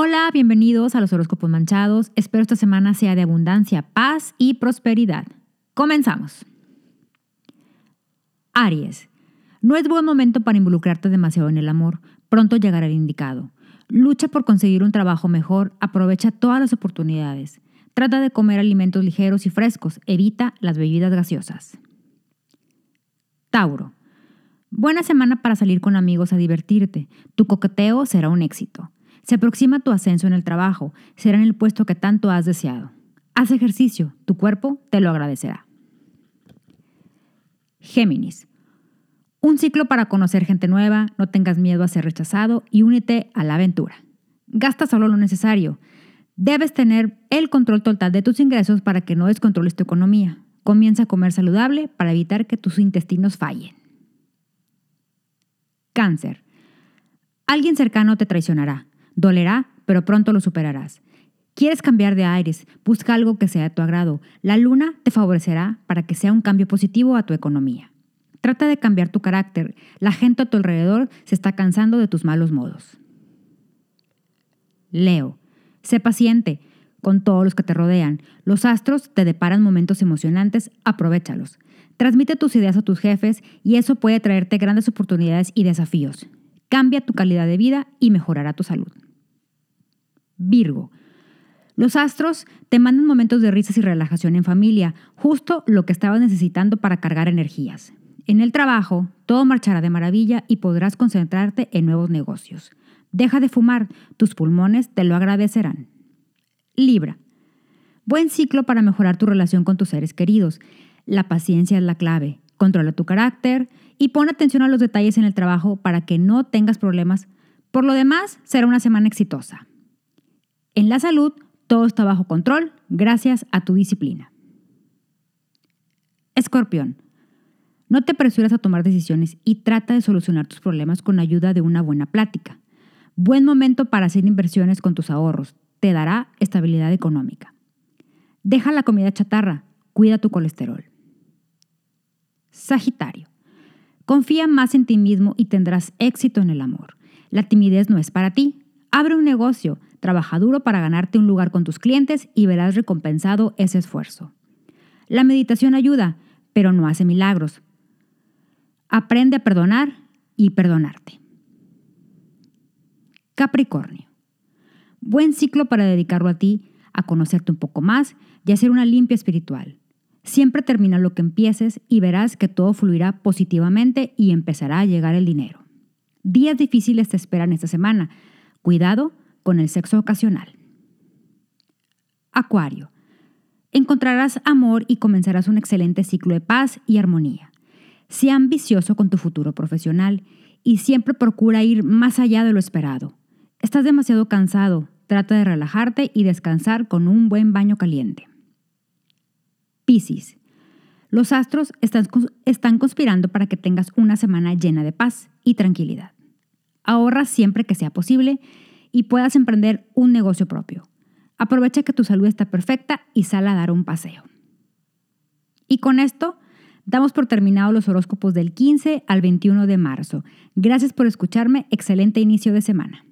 Hola, bienvenidos a los horóscopos manchados. Espero esta semana sea de abundancia, paz y prosperidad. Comenzamos. Aries. No es buen momento para involucrarte demasiado en el amor. Pronto llegará el indicado. Lucha por conseguir un trabajo mejor. Aprovecha todas las oportunidades. Trata de comer alimentos ligeros y frescos. Evita las bebidas gaseosas. Tauro. Buena semana para salir con amigos a divertirte. Tu coqueteo será un éxito. Se aproxima tu ascenso en el trabajo, será en el puesto que tanto has deseado. Haz ejercicio, tu cuerpo te lo agradecerá. Géminis. Un ciclo para conocer gente nueva, no tengas miedo a ser rechazado y únete a la aventura. Gasta solo lo necesario. Debes tener el control total de tus ingresos para que no descontroles tu economía. Comienza a comer saludable para evitar que tus intestinos fallen. Cáncer. Alguien cercano te traicionará. Dolerá, pero pronto lo superarás. ¿Quieres cambiar de aires? Busca algo que sea de tu agrado. La luna te favorecerá para que sea un cambio positivo a tu economía. Trata de cambiar tu carácter. La gente a tu alrededor se está cansando de tus malos modos. Leo, sé paciente con todos los que te rodean. Los astros te deparan momentos emocionantes, aprovechalos. Transmite tus ideas a tus jefes y eso puede traerte grandes oportunidades y desafíos. Cambia tu calidad de vida y mejorará tu salud. Virgo. Los astros te mandan momentos de risas y relajación en familia, justo lo que estabas necesitando para cargar energías. En el trabajo, todo marchará de maravilla y podrás concentrarte en nuevos negocios. Deja de fumar, tus pulmones te lo agradecerán. Libra. Buen ciclo para mejorar tu relación con tus seres queridos. La paciencia es la clave. Controla tu carácter y pon atención a los detalles en el trabajo para que no tengas problemas. Por lo demás, será una semana exitosa. En la salud, todo está bajo control gracias a tu disciplina. Escorpión. No te apresures a tomar decisiones y trata de solucionar tus problemas con ayuda de una buena plática. Buen momento para hacer inversiones con tus ahorros. Te dará estabilidad económica. Deja la comida chatarra. Cuida tu colesterol. Sagitario. Confía más en ti mismo y tendrás éxito en el amor. La timidez no es para ti. Abre un negocio, Trabaja duro para ganarte un lugar con tus clientes y verás recompensado ese esfuerzo. La meditación ayuda, pero no hace milagros. Aprende a perdonar y perdonarte. Capricornio. Buen ciclo para dedicarlo a ti, a conocerte un poco más y hacer una limpia espiritual. Siempre termina lo que empieces y verás que todo fluirá positivamente y empezará a llegar el dinero. Días difíciles te esperan esta semana. Cuidado con el sexo ocasional. Acuario. Encontrarás amor y comenzarás un excelente ciclo de paz y armonía. Sea ambicioso con tu futuro profesional y siempre procura ir más allá de lo esperado. Estás demasiado cansado, trata de relajarte y descansar con un buen baño caliente. Piscis. Los astros están, están conspirando para que tengas una semana llena de paz y tranquilidad. Ahorra siempre que sea posible y puedas emprender un negocio propio. Aprovecha que tu salud está perfecta y sal a dar un paseo. Y con esto damos por terminado los horóscopos del 15 al 21 de marzo. Gracias por escucharme. Excelente inicio de semana.